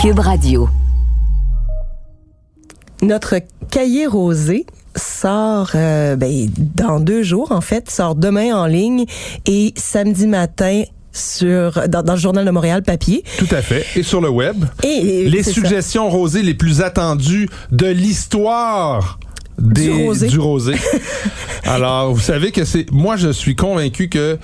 Cube Radio. Notre cahier rosé sort euh, ben, dans deux jours, en fait, sort demain en ligne et samedi matin sur dans, dans le journal de Montréal papier. Tout à fait. Et sur le web. Et, et les ça. suggestions rosées les plus attendues de l'histoire des- Du rosé. du rosé. Alors, vous savez que c'est. Moi, je suis convaincu que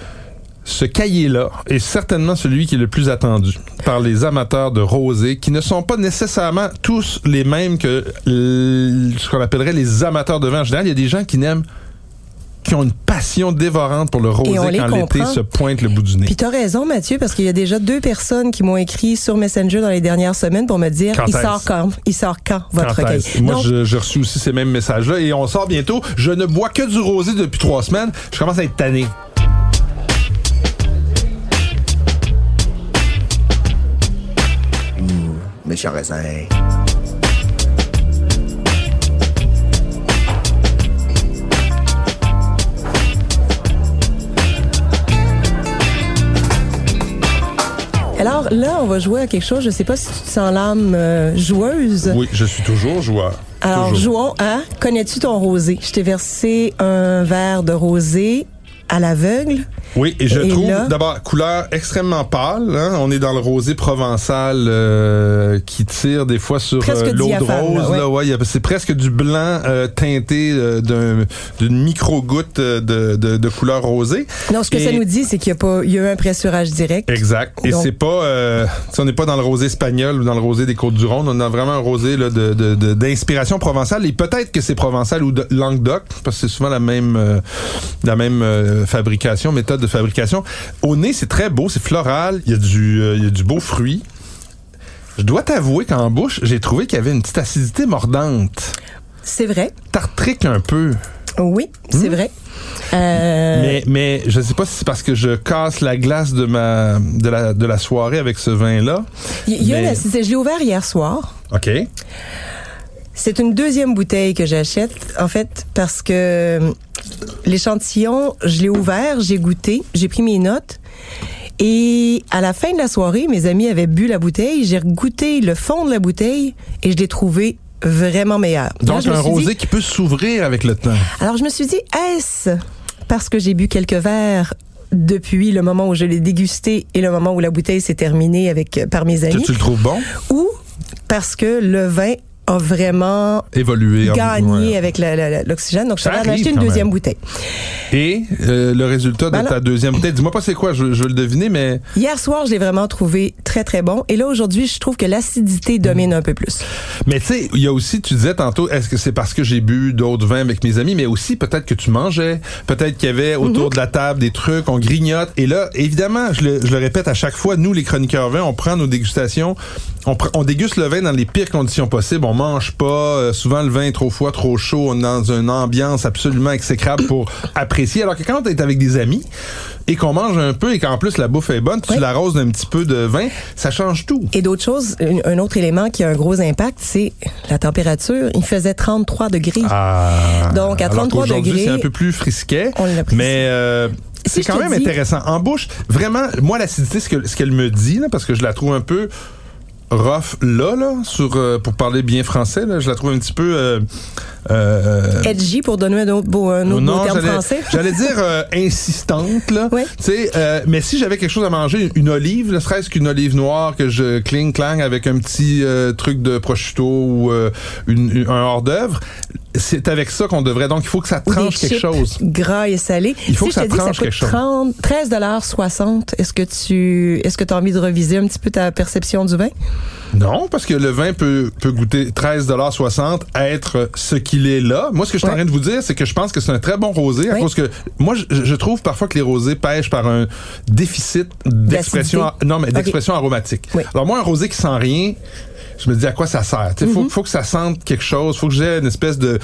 ce cahier-là est certainement celui qui est le plus attendu par les amateurs de rosé, qui ne sont pas nécessairement tous les mêmes que ce qu'on appellerait les amateurs de vin en général. Il y a des gens qui n'aiment qui ont une passion dévorante pour le rosé quand l'été se pointe le bout du nez. Puis t'as raison, Mathieu, parce qu'il y a déjà deux personnes qui m'ont écrit sur Messenger dans les dernières semaines pour me dire Quand il sort quand? Il sort quand votre Quand cahier? Moi, Donc, je- j'ai reçu aussi ces mêmes messages-là et on sort bientôt. Je ne bois que du rosé depuis trois semaines. Je commence à être tanné. Méchant raisin. Alors là, on va jouer à quelque chose. Je sais pas si tu te sens l'âme euh, joueuse. Oui, je suis toujours joueur. Alors, Toujours. jouons à Connais-tu ton rosé? Je t'ai versé un verre de rosé à l'aveugle. Oui, et je Et trouve là- d'abord couleur extrêmement pâle. hein. On est dans le rosé provençal euh, qui tire des fois sur euh, l'eau de rose. là, ouais. a- c'est presque du blanc euh, teinté euh, d'un- d'une micro-goutte euh, de, de, de couleur rosée. Non, ce que Et- ça nous dit, c'est qu'il y a pas, il y a eu un pressurage direct. Exact. Et Donc- c'est pas, euh, sais, on n'est pas dans le rosé espagnol ou dans le rosé des Côtes-du-Rhône. On dans vraiment un rosé là, de, d'inspiration provençale. Et peut-être que c'est provençal ou de Languedoc, parce que c'est souvent la même, euh, la même fabrication, méthode de fabrication. Au nez, c'est très beau, c'est floral. Il y a du, euh, il y a du beau fruit. Je dois t'avouer qu'en bouche, j'ai trouvé qu'il y avait une petite acidité mordante, C'est vrai. tartrique un peu. Oui, c'est vrai. Euh, Hmm? Mais, mais je sais pas si c'est parce que je casse la glace de ma de la, de la soirée avec ce vin-là. il y a mais- une acidité. Je l'ai ouvert hier soir. OK. C'est une deuxième bouteille que j'achète, en fait, parce que euh, l'échantillon, je l'ai ouvert, j'ai goûté, j'ai pris mes notes. Et à la fin de la soirée, mes amis avaient bu la bouteille, j'ai goûté le fond de la bouteille et je l'ai trouvé vraiment meilleur. Donc, un dit- rosé qui peut s'ouvrir avec le temps. alors, je me suis dit, est-ce parce que j'ai bu quelques verres depuis le moment où je l'ai dégusté et le moment où la bouteille s'est terminée avec par mes Que amis, tu le trouves bon? ou parce que le vin a vraiment Évoluer. gagné Ouais. avec l'oxygène. Donc, je suis allée acheter une deuxième même. bouteille. Et euh, le résultat de Ben ta deuxième bouteille, dis-moi pas c'est quoi, je, je veux le deviner, mais Hier soir, je l'ai vraiment trouvé très, très bon. Et là, aujourd'hui, je trouve que l'acidité domine un peu plus. mais tu sais, il y a aussi, tu disais tantôt, est-ce que c'est parce que j'ai bu d'autres vins avec mes amis, mais aussi peut-être que tu mangeais, peut-être qu'il y avait Mhm. autour de la table des trucs, on grignote. Et là, évidemment, je le, je le répète à chaque fois, nous les chroniqueurs vins, on prend nos dégustations, on, déguste le vin dans les pires conditions possibles, on mange pas, euh, souvent le vin est trop froid, trop chaud, on est dans une ambiance absolument exécrable pour apprécier. Alors que quand t'es avec des amis et qu'on mange un peu et qu'en plus la bouffe est bonne, tu Oui. l'arroses d'un petit peu de vin, ça change tout. Et d'autres choses, un un autre élément qui a un gros impact, c'est la température. Il faisait 33 degrés. Ah. Donc, à Alors 33 qu'aujourd'hui, degrés, c'est un peu plus frisquet. on. Mais euh, Si c'est quand même dis- intéressant. En bouche, vraiment, moi, l'acidité, ce qu'elle me dit, là, parce que je la trouve un peu rough là, là, sur, euh, pour parler bien français, là, je la trouve un petit peu... euh, Edgy, pour donner un autre beau, un autre beau terme j'allais- français. J'allais dire euh, insistante, là. Sais, euh, mais si j'avais quelque chose à manger, une olive, ne serait-ce qu'une olive noire que je cling clang avec un petit euh, truc de prosciutto ou euh, une- un hors d'œuvre, c'est avec ça qu'on devrait. Donc, il faut que ça tranche quelque chose. Gras et salé. Il faut si que je ça te dis que tranche ça coûte quelque chose. 30, 13,60 Est-ce que tu, est-ce que as envie de reviser un petit peu ta perception du vin? Non, parce que le vin peut, peut goûter 13,60 être ce qu'il est là. Moi, ce que je suis en train de vous dire, c'est que je pense que c'est un très bon rosé à Oui. cause que moi, je, je trouve parfois que les rosés pêchent par un déficit d'expression, non, mais d'expression aromatique. Oui. Alors moi, un rosé qui sent rien, je me dis à quoi ça sert? Il faut, faut que ça sente quelque chose. faut que j'ai une espèce de,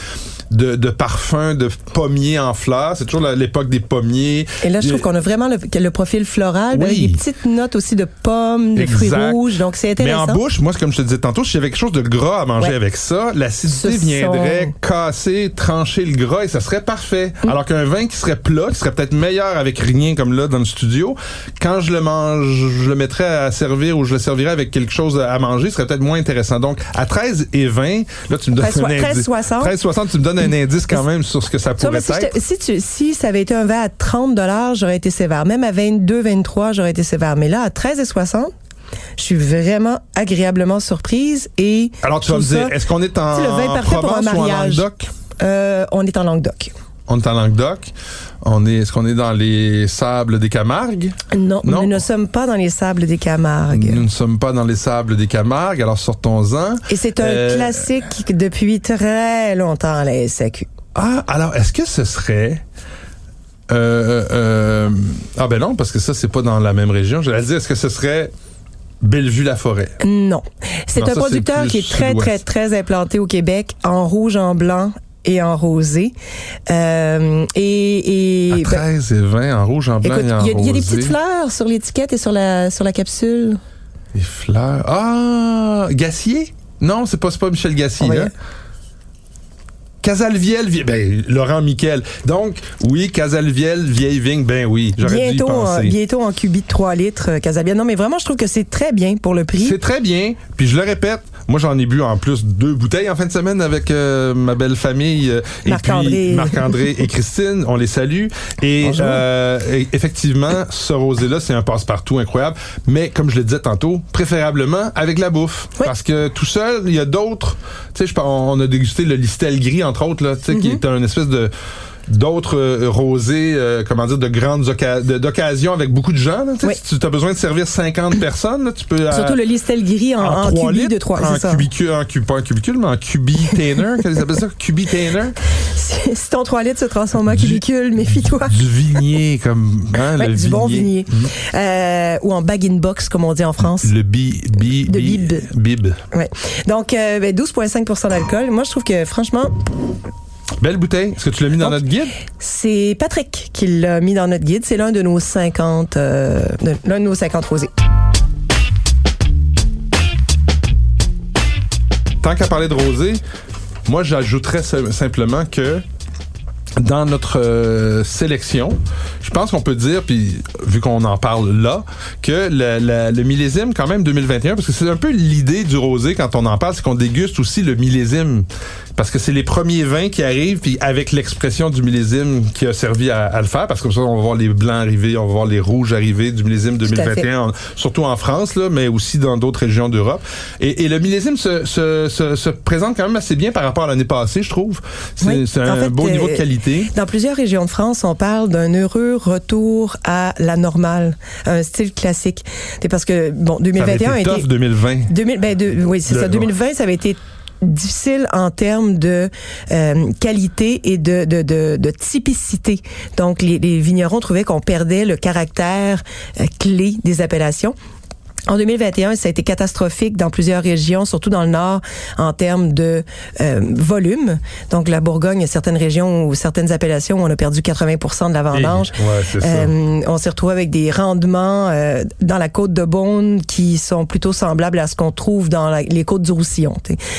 de, de parfum de pommier en fleurs. C'est toujours l'époque des pommiers. Et là, je trouve qu'on a vraiment le, le profil floral, Oui. des petites notes aussi de pommes, de fruits rouges. Donc, c'est Mais intéressant. en bouche, moi, comme je te disais tantôt, si j'avais quelque chose de gras à manger Ouais. avec ça, l'acidité viendrait casser, trancher le gras et ça serait parfait. Mm. Alors qu'un vin qui serait plat, qui serait peut-être meilleur avec rien comme là dans le studio, quand je le mange, je le mettrais à servir ou je le servirais avec quelque chose à manger, ce serait peut-être moins intéressant. Donc, à 13 et 20, là, tu me donnes 13, un indice. 13,60. 13,60, tu me donnes un indice quand même sur ce que ça pourrait être. si, tu, si ça avait été un verre à 30 j'aurais été sévère. Même à 22, 23, j'aurais été sévère. Mais là, à 13,60, je suis vraiment agréablement surprise et Alors, tu vas me dire, est-ce qu'on est en C'est le vin parfait pour un Provence ou en mariage. Languedoc? euh, on est en Languedoc. On est en Languedoc. On est, est-ce qu'on est dans les sables des Camargues? Non, Non. nous ne sommes pas dans les sables des Camargues. Nous ne sommes pas dans les sables des Camargues, alors sortons-en. Et c'est un Euh, classique depuis très longtemps la SAQ. Ah, alors, est-ce que ce serait... Euh, euh, ah ben non, parce que ça, c'est pas dans la même région. J'allais dire, est-ce que ce serait Bellevue-la-Forêt? Non. C'est un ça, producteur qui est très, très, très implanté au Québec, en rouge, en blanc et en rosé. Euh, et À et ben, 13 et 20, en rouge, en blanc écoute, et en y, a- il y a des rosé. petites fleurs sur l'étiquette et sur la, sur la capsule. Des fleurs. Ah! Gassier? Non, c'est pas, pas Michel Gassier. Oui. hein? Casalviel, vie- ben, Laurent Miquel. Donc, oui, Casalviel, vieille vigne, ben oui, j'aurais dû y Bientôt, en, penser. bientôt en cubit de 3 litres, euh, Casabian. Non, mais vraiment, je trouve que c'est très bien pour le prix. C'est très bien. Puis je le répète, moi j'en ai bu en plus deux bouteilles en fin de semaine avec euh, ma belle famille euh, et Marc-André. Marc-André et Christine, on les salue. Et, euh, et effectivement, ce rosé là, c'est un passe-partout incroyable, mais comme je le disais tantôt, préférablement avec la bouffe Oui. parce que tout seul, il y a d'autres, tu sais on a dégusté le Listel gris entre autres là, tu sais qui Mm-hmm. est un espèce de d'autres euh, rosés, euh, comment dire, de grandes occa- de- d'occasions avec beaucoup de gens. Là. Oui. Si tu as besoin de servir 50 personnes, là, tu peux... euh, Surtout le listel gris en, en, trois cubi litres, de 3. en C'est ça. cubicule, en pas en cubicule, mais en cubitainer, qu'est-ce qu'ils appellent ça? Cubitainer? Si si ton 3 litres se transforme en cubicule, méfie-toi. Du vignier, comme, hein, Ouais, le du bon vignier. Mhm. Euh, ou en bag-in-box, comme on dit en France. Le bi, bi, De bib. bib. Ouais. Donc, ben, 12,5% d'alcool. Moi, je trouve que, franchement, Belle bouteille. Est-ce que tu l'as mis dans Donc, notre guide? c'est Patrick qui l'a mis dans notre guide. C'est l'un de nos 50, euh, l'un de nos 50 rosés. Tant qu'à parler de rosé, moi, j'ajouterais sim- simplement que dans notre euh, sélection, je pense qu'on peut dire, puis vu qu'on en parle là, que le millésime quand même 2021, parce que c'est un peu l'idée du rosé quand on en parle, c'est qu'on déguste aussi le millésime, parce que c'est les premiers vins qui arrivent, puis avec l'expression du millésime qui a servi à, à le faire, parce que comme ça on va voir les blancs arriver, on va voir les rouges arriver du millésime à fait. 2021, en- surtout en France là, mais aussi dans d'autres régions d'Europe. Et, et le millésime se, se, se, se présente quand même assez bien par rapport à l'année passée, je trouve. C'est Oui. un fait, beau niveau de euh, qualité. Dans plusieurs régions de France, on parle d'un heureux retour à la normale, un style classique. C'est parce que, bon, Ça avait 2021 été été... tough 2020. 2000, ben, de- oui, c'est ça. 2020, ça avait été difficile en termes de euh, qualité et de, de, de, typicité. Donc, les, les vignerons trouvaient qu'on perdait le caractère euh, clé des appellations. En 2021, ça a été catastrophique dans plusieurs régions, surtout dans le nord, en termes de euh, volume. Donc, la Bourgogne, il y a certaines régions ou certaines appellations où on a perdu 80% de la vendange. Ouais. Euh, on s'est retrouvé avec des rendements euh, dans la côte de Beaune qui sont plutôt semblables à ce qu'on trouve dans la- les côtes du Roussillon.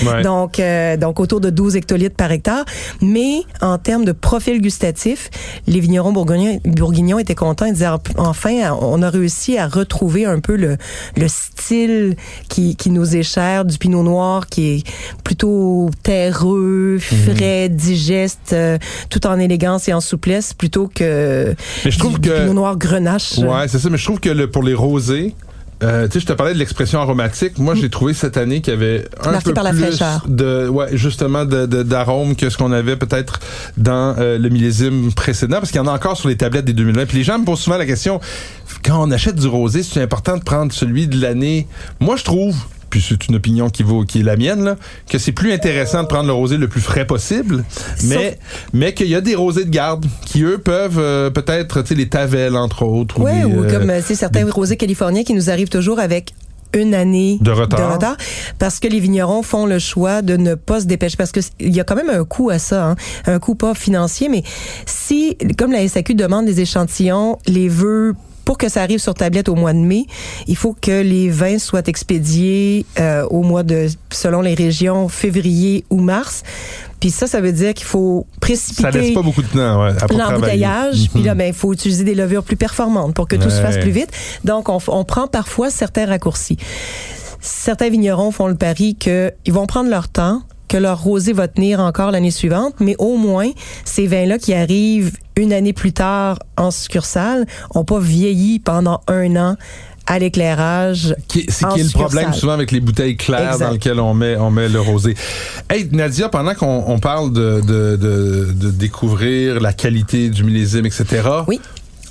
Ouais. Donc, euh, donc autour de 12 hectolitres par hectare. Mais en termes de profil gustatif, les vignerons bourguignons, bourguignons étaient contents. Ils disaient enfin, on a réussi à retrouver un peu le, le style qui, qui nous est cher du pinot noir, qui est plutôt terreux, Mhm. frais, digeste, euh, tout en élégance et en souplesse, plutôt que Mais je trouve du, que- du pinot noir grenache. Ouais, c'est ça, mais je trouve que le, pour les rosés, euh, tu sais, je te parlais de l'expression aromatique. Moi, j'ai trouvé cette année qu'il y avait un Marqué peu par la plus fraîcheur. de, ouais, justement, de, de- que ce qu'on avait peut-être dans euh, le millésime précédent, parce qu'il y en a encore sur les tablettes des 2020. Puis les gens me posent souvent la question, quand on achète du rosé, c'est important de prendre celui de l'année? Moi, je trouve puis c'est une opinion qui vaut qui est la mienne là, que c'est plus intéressant de prendre le rosé le plus frais possible, mais mais qu'il y a des rosés de garde qui eux peuvent euh, peut-être tu sais les Tavel entre autres des, ou euh, comme euh, tu sais, certains rosés californiens qui nous arrivent toujours avec une année De retard. parce que les vignerons font le choix de ne pas se dépêcher parce que il y a quand même un coût à ça, hein, un coût pas financier, mais si, comme la SAQ demande des échantillons, les veut pour que ça arrive sur tablette au mois de mai, il faut que les vins soient expédiés euh, au mois de, selon les régions, février ou mars. Puis ça, ça veut dire qu'il faut précipiter Ça laisse pas beaucoup de temps, ouais, l'embouteillage. travailler. Puis là, ben, il faut utiliser des levures plus performantes pour que tout se fasse plus vite. Donc, on, on prend parfois certains raccourcis. Certains vignerons font le pari qu'ils vont prendre leur temps, que leur rosé va tenir encore l'année suivante, mais au moins, ces vins-là qui arrivent une année plus tard en succursale ont pas vieilli pendant un an à l'éclairage. Qui- C'est qui est le problème souvent avec les bouteilles claires Exact. dans lesquelles on met, on met le rosé? Hey, Nadia, pendant qu'on on parle de, de, de, de découvrir la qualité du millésime, etc., Oui.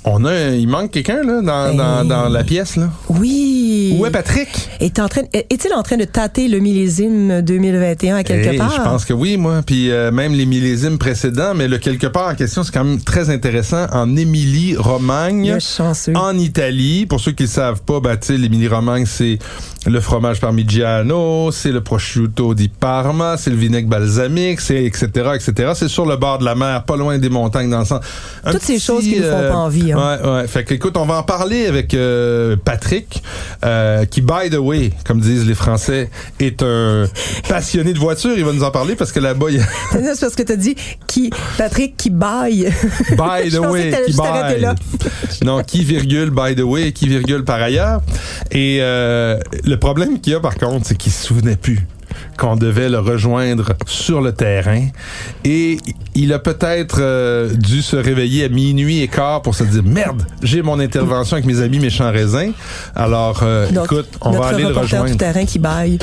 On a, il manque quelqu'un là dans, dans, dans la pièce là. Oui. Où est Patrick? Est en train, est-il en train de tâter le millésime 2021 à quelque Hey, part? Je pense que oui, moi. Puis euh, même les millésimes précédents, mais le quelque part en question, c'est quand même très intéressant. En Émilie-Romagne, Le en Italie. Pour ceux qui ne savent pas, bah, tu sais, l'Émilie-Romagne, c'est le fromage parmigiano, c'est le prosciutto di Parma, c'est le vinaigre balsamique, c'est etc., etc. C'est sur le bord de la mer, pas loin des montagnes, dans le sens. Un Toutes ces choses qui nous font pas envie, hein. Ouais, ouais. Fait que, écoute, on va en parler avec euh, Patrick, euh, qui, by the way, comme disent les Français, est un passionné de voiture. Il va nous en parler parce que là-bas, il C'est parce que t'as dit qui Patrick qui baille. by the way, que qui by. là. non, qui virgule by the way, qui virgule par ailleurs. Et euh, le problème qu'il y a par contre, c'est qu'il se souvenait plus qu'on devait le rejoindre sur le terrain. Et il a peut-être euh, dû se réveiller à minuit et quart pour se dire merde j'ai mon intervention avec mes amis méchants raisins. Alors euh, Donc, écoute on va aller le rejoindre. terrain qui baille.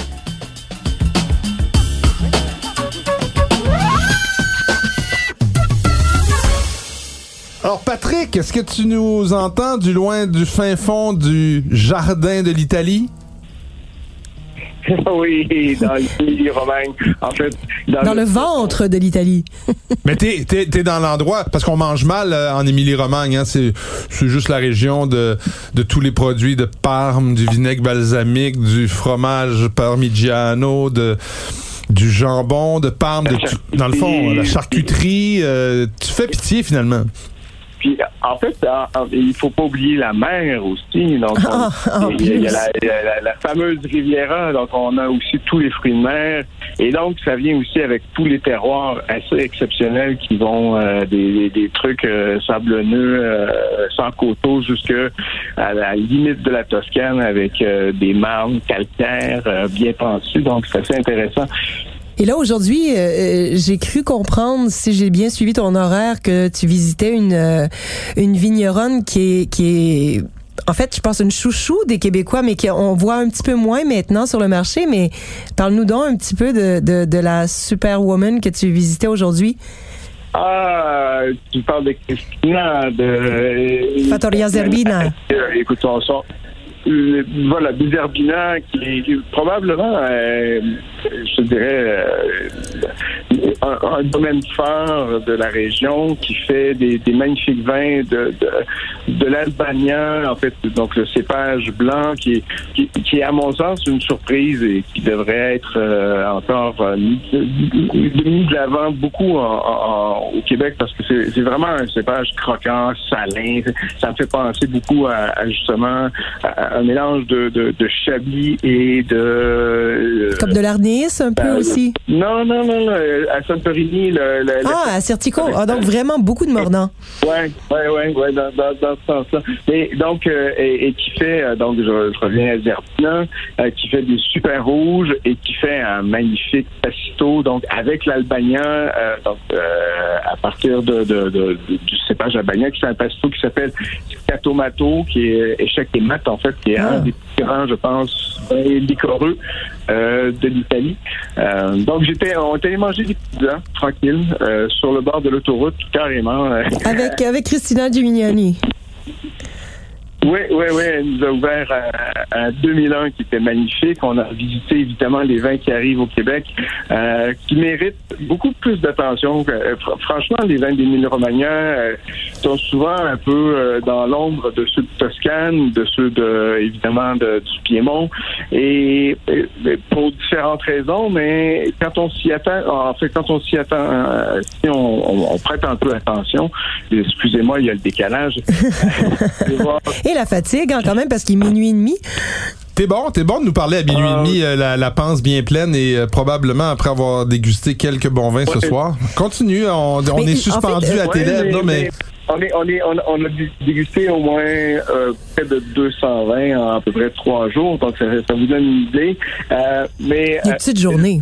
alors Patrick est-ce que tu nous entends du loin du fin fond du jardin de l'Italie? oui, dans l'Italie romaine. En fait, Dans le ventre de l'Italie. Mais t'es, t'es, t'es dans l'endroit, parce qu'on mange mal euh, en Émilie-Romagne, hein, c'est, c'est juste la région de, de tous les produits de Parme, du vinaigre balsamique, du fromage parmigiano, de, du jambon de Parme, de tout- dans le fond, la charcuterie. euh, tu fais pitié finalement. Puis, en fait, il faut pas oublier la mer aussi. Donc, on- Ah, en il y a, il y a plus. la, fameuse Riviera. Donc, on a aussi tous les fruits de mer. Et donc, ça vient aussi avec tous les terroirs assez exceptionnels qui vont euh, des, des- trucs euh, sablonneux, euh, sans coteaux, jusque à la limite de la Toscane avec des marnes calcaires bien pensues. Donc, c'est assez intéressant. Et là, aujourd'hui, euh, euh, j'ai cru comprendre, si j'ai bien suivi ton horaire, que tu visitais une, euh, une vigneronne qui est, qui est, en fait, je pense une chouchou des Québécois, mais qu'on voit un petit peu moins maintenant sur le marché. Mais parle-nous donc un petit peu de, de, de la superwoman que tu visitais aujourd'hui. Ah, tu parles de Christina, de... Fattoria Zerbina. Écoute, on sort... voilà, Zerbina, qui est probablement, euh, je dirais, euh, un, domaine phare de la région qui fait des, magnifiques vins de, de, de l'Albania, en fait, donc le cépage blanc qui qui, est, à mon sens, une surprise et qui devrait être euh, encore euh, mis, mis de l'avant beaucoup au Québec parce que c'est vraiment un cépage croquant, salin. Ça me fait penser beaucoup à, justement un mélange de, de, chablis et de un peu euh, aussi? Non, non, non, non, à Santorini, le, le- Ah, à Certico. Ah, donc vraiment beaucoup de mordants. Ouais, ouais, ouais, ouais, dans, dans, dans ce sens-là. Et donc, euh, et, et qui fait, euh, donc je, je reviens à Zerbina, euh, qui fait des super rouges et qui fait un magnifique pacito, donc avec l'Albania, euh, donc euh, à partir de, de, de- de- du cépage albanien, qui fait un pacito qui s'appelle Catomato, qui est échec et mat en fait, qui est Ah. un des plus grands, je pense, vins liquoreux euh, de l'Italie. Euh, donc j'étais, on était allé manger des pizzas tranquille euh, sur le bord de l'autoroute, carrément. Avec, avec Christina Gimignani. Oui, oui, oui. Elle nous a ouvert un, 2001 qui était magnifique. On a visité évidemment les vins qui arrivent au Québec, euh, qui méritent beaucoup plus d'attention. Euh, franchement, les vins d'Émile Romagnan euh, sont souvent un peu euh, dans l'ombre de ceux de Toscane, de ceux de évidemment de, du Piémont, et, pour différentes raisons. Mais quand on s'y attend, en fait, quand on s'y attend, si on, on, prête un peu attention. Excusez-moi, il y a le décalage. Et la fatigue, hein, quand même, parce qu'il est minuit et demi. T'es bon, t'es bon de nous parler à minuit et ah. demi, euh, la, la, panse bien pleine et euh, probablement après avoir dégusté quelques bons vins ce soir. Continue, on, est suspendu à tes lèvres, mais, On, est, on, est, on, a dégusté au moins euh, près de 220 en à peu près trois jours, donc ça, vous donne une idée. mais, une petite journée.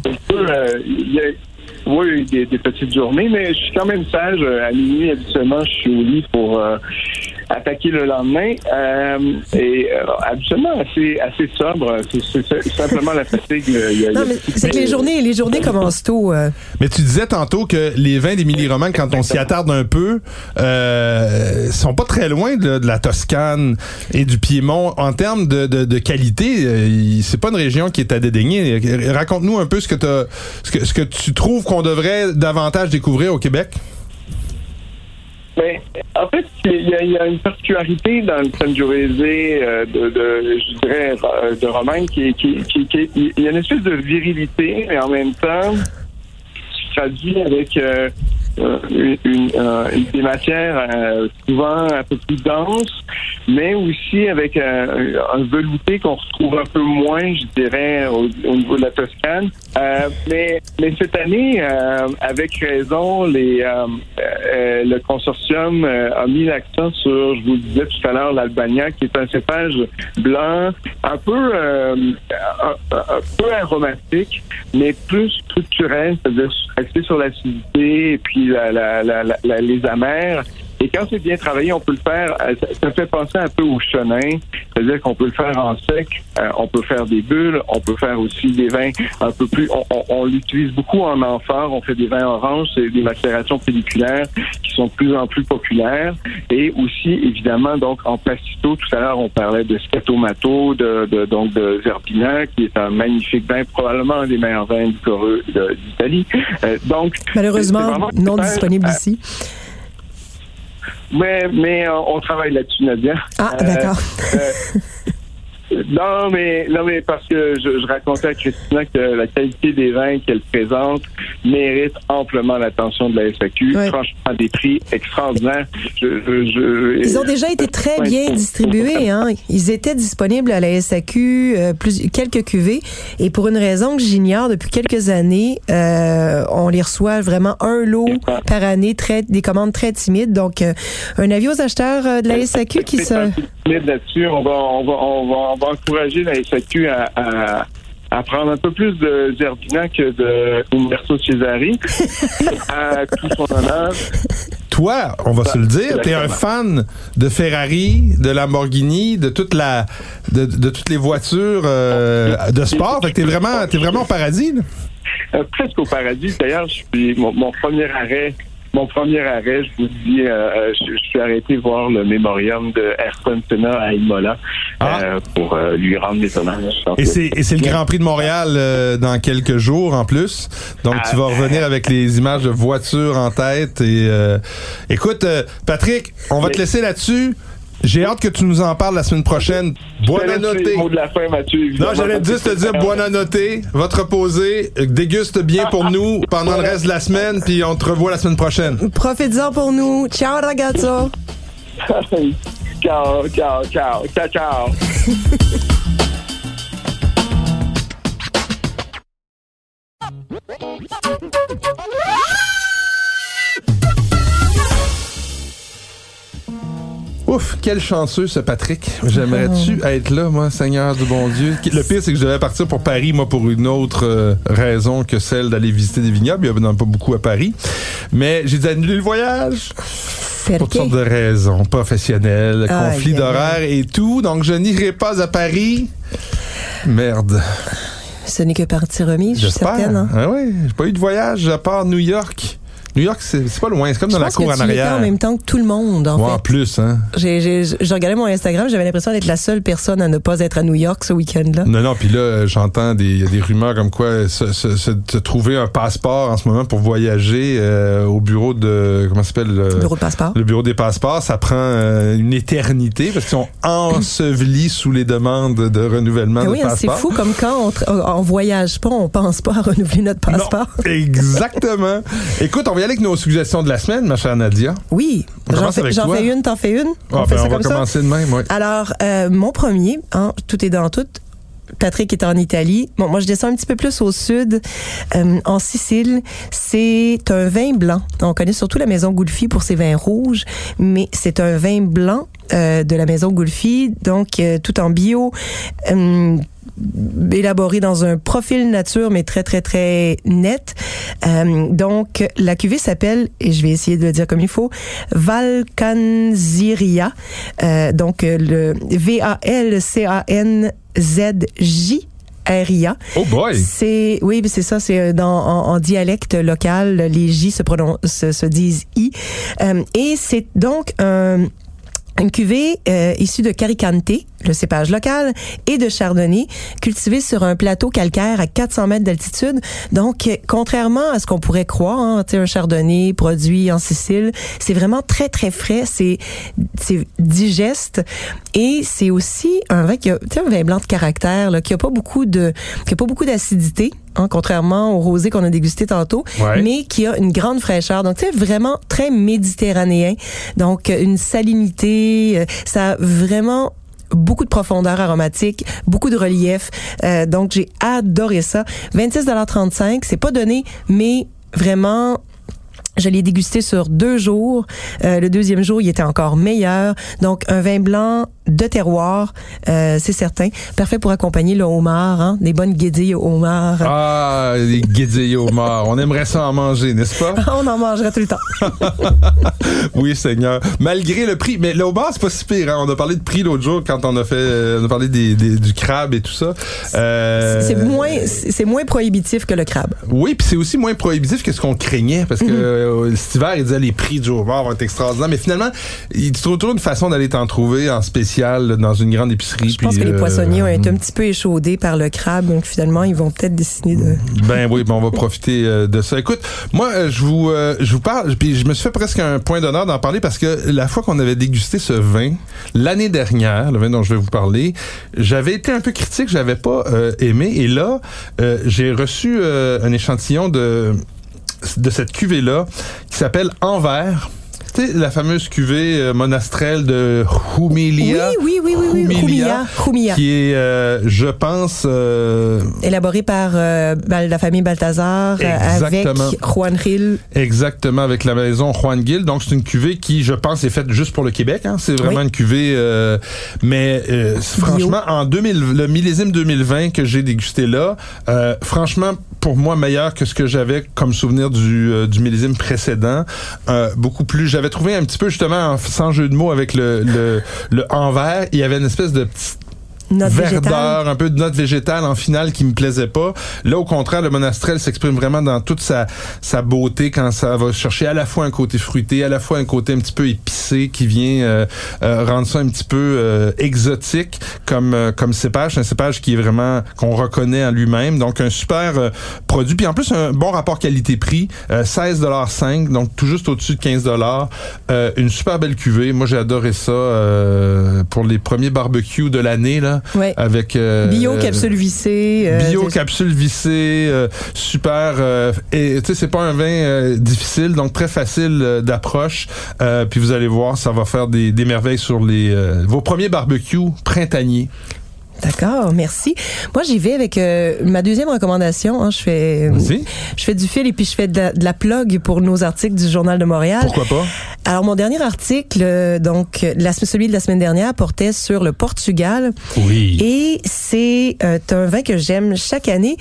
Oui, des, des, petites journées, mais je suis quand même sage. À minuit, habituellement, je suis au lit pour attaquer le lendemain. Euh, et euh, absolument assez, assez sobre. C'est simplement la fatigue. non, mais c'est que les journées, les journées commencent tôt. Euh. Mais tu disais tantôt que les vins d'Émilie Roman, quand on s'y attarde un peu, euh, sont pas très loin de, la Toscane et du Piémont en termes de, de, de qualité. Euh, c'est pas une région qui est à dédaigner. Raconte-nous un peu ce que, ce que, ce que tu trouves qu'on devrait davantage découvrir au Québec. Mais en fait, il y, a, une particularité dans le Sangiovese euh, de, de, je dirais, euh, de Romain qui, qui, qui, il y a une espèce de virilité, mais en même temps, traduit avec euh, euh, une, euh, des matières euh, souvent un peu plus denses, mais aussi avec un, velouté qu'on retrouve un peu moins, je dirais, au, niveau de la Toscane. mais, cette année, avec raison, le consortium a mis l'accent sur, je vous le disais tout à l'heure, l'Albania, qui est un cépage blanc, un peu, un, peu aromatique, mais plus structurel, c'est-à-dire axé sur l'acidité et puis la, les amers. Et quand c'est bien travaillé, on peut le faire. Euh, ça, fait penser un peu au chenin, c'est-à-dire qu'on peut le faire en sec, euh, on peut faire des bulles, on peut faire aussi des vins un peu plus. On, l'utilise beaucoup en amphore. On fait des vins oranges, c'est des macérations pelliculaires qui sont de plus en plus populaires. Et aussi, évidemment, donc en pastito. Tout à l'heure, on parlait de Scatomato, de, de donc de Zerbina, qui est un magnifique vin, probablement un des meilleurs vins d'Italie. Euh, donc, malheureusement, non disponible ici. Mais, mais euh, on travaille là-dessus, Nadia. Ah, d'accord. Euh, non, mais non, mais parce que je, racontais à Christina que la qualité des vins qu'elle présente mérite amplement l'attention de la SAQ. Franchement, des prix extraordinaires. Ils ont déjà été très bien distribués. Hein? Ils étaient disponibles à la SAQ, euh, plus, quelques cuvées. Et pour une raison que j'ignore, depuis quelques années, euh, on les reçoit vraiment un lot par année, très, des commandes très timides. Donc, euh, un avis aux acheteurs de la SAQ qui se... Là-dessus, on va, on va, on va on va encourager la SAQ à, à, prendre un peu plus de Zerbina que de Umberto Cesari. à tout son honneur. Toi, on va se le dire, tu es un fan de Ferrari, de Lamborghini, de toute la de, toutes les voitures euh, de sport. Fait que t'es vraiment t'es vraiment au paradis. Euh, presque au paradis. D'ailleurs, je suis mon premier arrêt mon premier arrêt, je vous dis, euh, euh, je, suis arrêté voir le mémorium de Ayrton Senna à Imola ah. euh, pour lui rendre mes hommages. Et c'est, le Grand Prix de Montréal dans quelques jours en plus. Donc tu vas ah. revenir avec les images de voitures en tête. Et écoute, Patrick, on va te laisser là-dessus. J'ai hâte que tu nous en parles la semaine prochaine. Bonne noter. non, j'allais juste te dire bonne noter. Va te reposer. Déguste bien pour nous pendant le reste de la semaine, puis on te revoit la semaine prochaine. Profites-en pour nous. Ciao, ragazzo. ciao, ciao, ciao. Ciao, ciao. Ouf, quel chanceux ce Patrick. J'aimerais-tu être là, moi, Seigneur du bon Dieu? Le pire, c'est que je devais partir pour Paris, moi, pour une autre euh, raison que celle d'aller visiter des vignobles. Il y en a pas beaucoup à Paris. Mais j'ai dû annuler le voyage. Pour toutes sortes de raisons professionnelles, conflits d'horaire et tout. Donc, je n'irai pas à Paris. Merde. Ce n'est que partie remise, je suis certaine. Hein? Ah oui, j'ai pas eu de voyage à part New York. New York, c'est c'est pas loin. C'est comme dans Je la pense cour que en tu arrière. en même temps que tout le monde, en Ouais, en plus, hein. Je regardais mon Instagram, j'avais l'impression d'être la seule personne à ne pas être à New York ce week-end-là. Non, non, puis là, euh, j'entends des, des rumeurs comme quoi se, se- se- se trouver un passeport en ce moment pour voyager euh, au bureau de, comment ça s'appelle? le- Bureau de passeport. Le bureau des passeports, ça prend euh, une éternité parce qu'ils sont ensevelis sous les demandes de renouvellement Ah de oui, hein, c'est passeports. fou comme quand on, on voyage pas, on pense pas à renouveler notre passeport. Non, exactement. Écoute, on va y aller avec nos suggestions de la semaine, ma chère Nadia. Oui, j'en fais, une, t'en fais une? Ah, on fait ben, ça on va ça? commencer de même, ouais. Alors, euh, mon premier, hein, tout est dans tout. Patrick est en Italie. Bon, moi, je descends un petit peu plus au sud, euh, en Sicile. C'est un vin blanc. On connaît surtout la maison Goulfi pour ses vins rouges, mais c'est un vin blanc euh, de la maison Goulfi, donc euh, tout en bio. Élaboré dans un profil nature, mais très, très, très net. Euh, donc, la cuvée s'appelle, et je vais essayer de le dire comme il faut, Valcanziria. Euh, donc, euh, le V-A-L-C-A-N-Z-J. RIA. Oh boy! C'est oui, c'est ça, c'est dans en, en dialecte local, les J se prononcent se, se disent I. Euh, et c'est donc un une cuvée issue de Caricante, le cépage local, et de Chardonnay, cultivée sur un plateau calcaire à 400 mètres d'altitude. Donc, contrairement à ce qu'on pourrait croire, hein, tu sais, un Chardonnay produit en Sicile, c'est vraiment très, très frais, c'est c'est digeste, et c'est aussi un vin qui a, tu sais, un vin blanc de caractère, là, qui a pas beaucoup de, qui a pas beaucoup d'acidité, hein, contrairement au rosé qu'on a dégusté tantôt, Ouais. mais qui a une grande fraîcheur. Donc, tu sais, vraiment très méditerranéen. Donc, une salinité, euh, ça a vraiment beaucoup de profondeur aromatique, beaucoup de relief. Euh, donc, j'ai adoré ça. 26,35 c'est pas donné, mais vraiment... Je l'ai dégusté sur deux jours. Euh, le deuxième jour, il était encore meilleur. Donc, un vin blanc de terroir, euh, c'est certain. Parfait pour accompagner le homard, hein? des bonnes guédilles au homard. Ah, les guédilles au mort. On aimerait ça en manger, n'est-ce pas? On en mangera tout le temps. Oui, Seigneur. Malgré le prix, mais le homard, c'est pas si pire. Hein? On a parlé de prix l'autre jour quand on a fait, euh, on a parlé des, des- du crabe et tout ça. Euh, C'est moins, c'est moins prohibitif que le crabe. Oui, puis c'est aussi moins prohibitif que ce qu'on craignait parce que Mhm. Euh, cet hiver, il disait les prix du homard vont être extraordinaires, mais finalement, il trouve toujours une façon d'aller t'en trouver en spécial dans une grande épicerie. Je pense que les euh, poissonniers ont été un petit peu échaudés par le crabe, donc finalement, ils vont peut-être décider de... Ben oui, ben on va profiter euh, de ça. Écoute, moi, je vous, je vous parle, puis je me suis fait presque un point d'honneur d'en parler parce que la fois qu'on avait dégusté ce vin, l'année dernière, le vin dont je vais vous parler, j'avais été un peu critique, j'avais pas aimé, et là, j'ai reçu un échantillon de de cette cuvée là qui s'appelle Envers. Tu sais, la fameuse cuvée euh, monastrelle de Humilia? Oui, oui, oui, oui, oui. Rumia. Rumia. Qui est, euh, je pense, euh, Élaboré par euh, la famille Balthazar euh, avec. Juan Gil. Exactement, avec la maison Juan Gil. Donc, c'est une cuvée qui, je pense, est faite juste pour le Québec. Hein. C'est vraiment Oui. une cuvée... euh, mais euh, franchement, en 2000, le millésime 2020 que j'ai dégusté là, euh, franchement, pour moi, meilleur que ce que j'avais comme souvenir du, euh, du millésime précédent. Euh, beaucoup plus... J'avais trouvé un petit peu, justement, en- sans jeu de mots, avec le, le, le envers, il y avait une espèce de petit Verdeur, un peu de note végétale en finale qui me plaisait pas. Là, au contraire, le monastrel s'exprime vraiment dans toute sa, sa beauté quand ça va chercher à la fois un côté fruité, à la fois un côté un petit peu épicé qui vient euh, euh, rendre ça un petit peu euh, exotique comme euh, comme cépage. C'est un cépage qui est vraiment qu'on reconnaît en lui-même. Donc un super produit. Puis en plus un bon rapport qualité-prix, euh, 16,5 donc tout juste au-dessus de 15 euh, Une super belle cuvée. Moi, j'ai adoré ça euh, pour les premiers barbecues de l'année là Ouais. avec euh, Bio, capsule vissée. euh, bio capsule vissée euh, super et tu sais c'est pas un vin difficile donc très facile d'approche puis vous allez voir ça va faire des, des merveilles sur les vos premiers barbecues printaniers D'accord, merci. Moi, j'y vais avec euh, ma deuxième recommandation. hein. je fais, je fais du fil et puis je fais de la, de la plug pour nos articles du Journal de Montréal. pourquoi pas? Alors, mon dernier article, euh, donc la, celui de la semaine dernière, portait sur le Portugal. oui Et c'est euh, un vin que j'aime chaque année.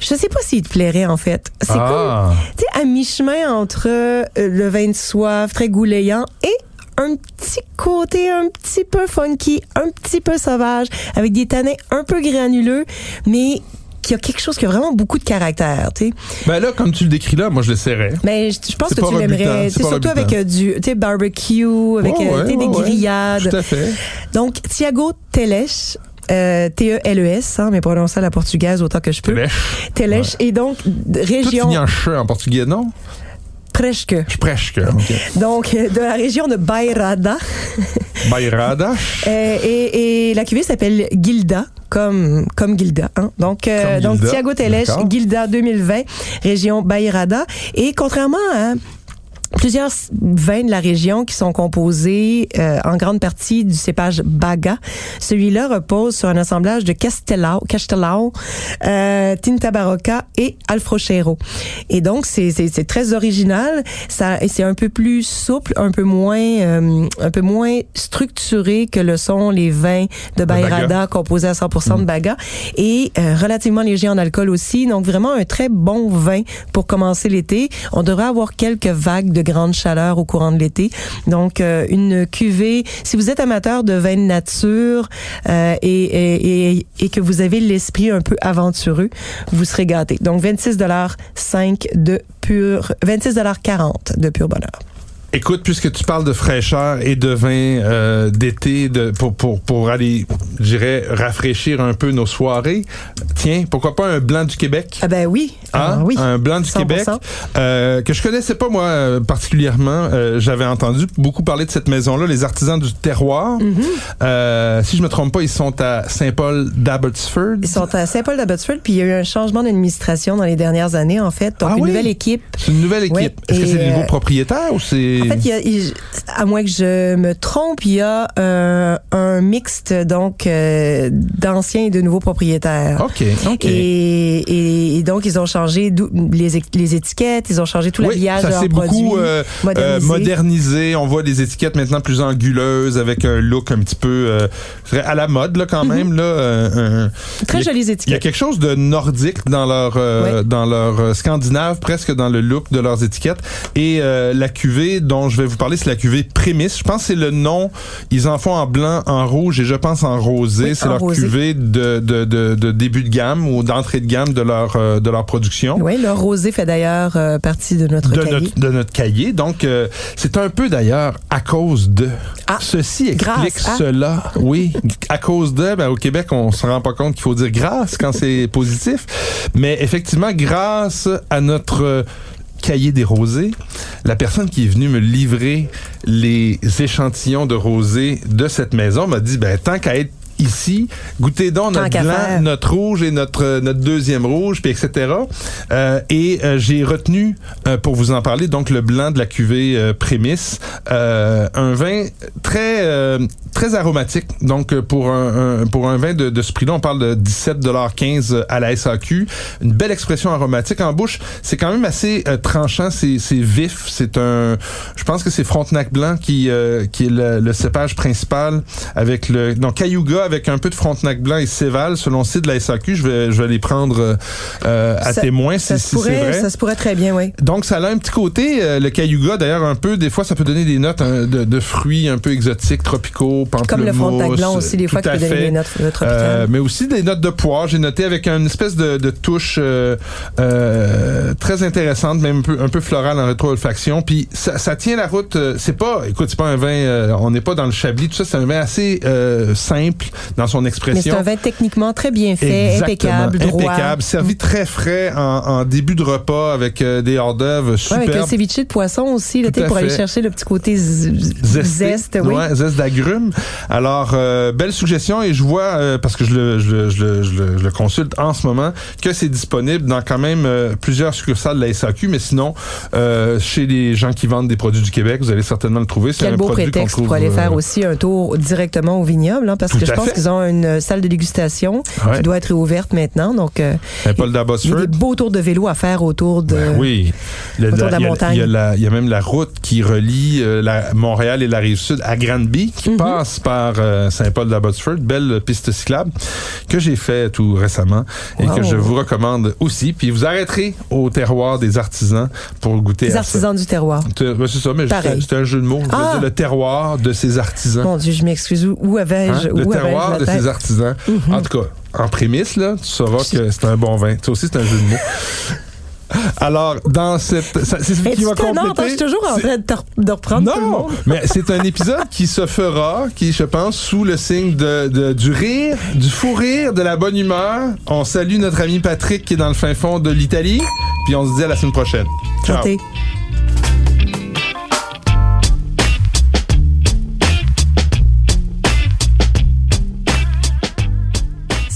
Je sais pas s'il te plairait, en fait. C'est comme, ah tu sais, à mi-chemin entre le vin de soif, très goulayant, et un petit côté un petit peu funky, un petit peu sauvage, avec des tanins un peu granuleux, mais qui a quelque chose qui a vraiment beaucoup de caractère, tu sais. Ben là, comme tu le décris là, moi je l'essaierais. Mais je, je pense que tu l'aimerais. rebutant, surtout avec euh, du, tu sais, barbecue, avec Ouais, euh, ouais, des ouais, ouais. grillades. Tout à fait. Donc, Tiago Teles, euh, T-E-L-E-S, hein, mais prononcé à la portugaise autant que je peux. Teles. Teles. Et donc, d- Tout région finit en che en portugais, non? Presque. Je presque. OK. Donc, euh, de la région de Bairrada. Bayrada? Euh, et, et la cuvée s'appelle Gilda, comme, comme Gilda. Hein? Donc, euh, Comme donc Gilda, Thiago Teles. Gilda 2020, région Bayrrada. Et contrairement à plusieurs vins de la région qui sont composés euh, en grande partie du cépage Baga. Celui-là repose sur un assemblage de Castelao, Castelao euh, Tinta Barocca et Alfrochero. Et donc, c'est- très original. Ça, c'est un peu plus souple, un peu moins, euh, un peu moins structuré que le sont les vins de. Bayrada composés à 100% de Baga et euh, relativement léger en alcool aussi. Donc, vraiment un très bon vin pour commencer l'été. On devrait avoir quelques vagues de grande chaleur au courant de l'été. Donc, euh, une cuvée, si vous êtes amateur de vin de nature euh, et, et, et, que vous avez l'esprit un peu aventureux, vous serez gâté. Donc, 26 5 de pur, 26 40 de pur bonheur. Écoute, puisque tu parles de fraîcheur et de vin euh, d'été de, pour, pour, pour aller, je dirais, rafraîchir un peu nos soirées, tiens, pourquoi pas un blanc du Québec? Ah ben oui. Hein? Ah oui. Un blanc du 100%. Québec euh, que je connaissais pas moi euh, particulièrement. Euh, J'avais entendu beaucoup parler de cette maison-là, les artisans du terroir. Euh, si je me trompe pas, ils sont à Saint-Paul d'Abbotsford. Ils sont à Saint-Paul d'Abbotsford, puis il y a eu un changement d'administration dans les dernières années, en fait. Donc, Ah une oui? nouvelle équipe. C'est une nouvelle équipe. Est-ce que c'est des nouveaux propriétaires ou c'est En fait, il y a, il- à moins que je me trompe, il y a euh, un mixte donc euh, d'anciens et de nouveaux propriétaires. Ok, ok. Et, et- et donc, ils ont changé les, les étiquettes, ils ont changé tout Oui, l'habillage de ça leurs beaucoup euh, euh, modernisé. modernisé. On voit des étiquettes maintenant plus anguleuses avec un look un petit peu à la mode là quand même là. Très a- jolies Il y a étiquettes. quelque chose de nordique dans leur Oui. dans leur scandinave presque dans le look de leurs étiquettes et la cuvée dont je vais vous parler c'est la cuvée prémisse. Je pense que c'est le nom. Ils en font en blanc, en rouge et je pense en rosé. Oui, c'est en leur rosé. cuvée de, de, de, de début de gamme ou d'entrée de gamme de leur euh, de leur production Oui, le rosé fait d'ailleurs euh, partie de notre de cahier. notre, de notre cahier. Donc, euh, c'est un peu d'ailleurs à cause de. Ah, Ceci explique grâce à. cela. Oui, à cause de. Ben, au Québec, on se rend pas compte qu'il faut dire grâce quand c'est positif. Mais effectivement, grâce à notre cahier des rosés, la personne qui est venue me livrer les échantillons de rosés de cette maison m'a dit, ben, tant qu'à être ici, goûtez donc notre blanc, notre rouge et notre notre deuxième rouge, puis etc. Euh, et euh, j'ai retenu euh, pour vous en parler donc le blanc de la cuvée euh, prémisse, euh, un vin très euh, très aromatique. Donc pour un, un- pour un vin de, de ce prix-là, on parle de 17,15 à la SAQ. Une belle expression aromatique en bouche. C'est quand même assez euh, tranchant, c'est c'est vif. C'est un, je pense que c'est Frontenac blanc qui euh, qui est le, le cépage principal avec le donc Cayuga avec un peu de Frontenac blanc et Céval selon le site de la SAQ. Je vais je vais les prendre euh, à Ça- témoin Ça si, c'est pourrait, vrai. ça se pourrait très bien, oui. Donc, ça a un petit côté, euh, le Cayuga, d'ailleurs, un peu, des fois, ça peut donner des notes hein, de, de fruits un peu exotiques, tropicaux. Comme le Frontenac blanc aussi, des fois, qui peut donner des notes euh, tropicales. Euh, mais aussi des notes de poire, j'ai noté avec une espèce de, de touche très intéressante, même un peu, un peu florale en rétro-olfaction. Puis ça, ça tient la route. c'est pas, écoute, c'est pas un vin, on n'est pas dans le chablis, tout ça, c'est un vin assez simple dans son Mais expression. c'est un vin techniquement très bien fait, Exactement. impeccable, droit. Mm. Impeccable, servi très frais en, en début de repas avec euh, des hors d'œuvre Ouais, avec le ceviche de poisson aussi, là, pour aller chercher le petit côté zeste, oui. Ouais, zeste d'agrumes. Alors, euh, belle suggestion et je vois, euh, parce que je le, je, le, je, le, je le- consulte en ce moment, que c'est disponible dans quand même euh, plusieurs succursales de la SAQ, mais sinon, euh, chez les gens qui vendent des produits du Québec, vous allez certainement le trouver. C'est Quel un beau produit prétexte pour aller faire aussi un tour directement au vignoble, hein, parce Tout que je à pense qu'ils ont une salle de dégustation Ouais. qui doit être ouverte maintenant. Donc, euh, Saint-Paul il y a des beaux tours de vélo à faire autour de. Ben oui. Le- autour de la il y a- montagne. Il y, a la- il y a même la route qui relie euh, la, Montréal et la rive sud à Granby, qui Mhm. passe par euh, Saint-Paul d'Abbotsford. Belle piste cyclable que j'ai fait tout récemment et Wow. que je vous recommande aussi. Puis vous arrêterez au terroir des artisans pour goûter Les à artisans du terroir. C'est ben, c'est ça, mais c'était un jeu de mots. Je veux Ah! dire le terroir de ces artisans. Mon Dieu, je m'excuse. Où, où avais-je Hein? Terroir de ces artisans. En tout cas, en prémisse, là, tu sauras que c'est un bon vin. Ça aussi, c'est un jeu de mots. Alors, dans cette. C'est ce qui va compléter. je suis toujours en train de, reprendre tout le monde. mais c'est un épisode qui se fera, qui, je pense, sous le signe de, du rire, du fou rire, de la bonne humeur. On salue notre ami Patrick qui est dans le fin fond de l'Italie. Puis on se dit à la semaine prochaine. Ciao.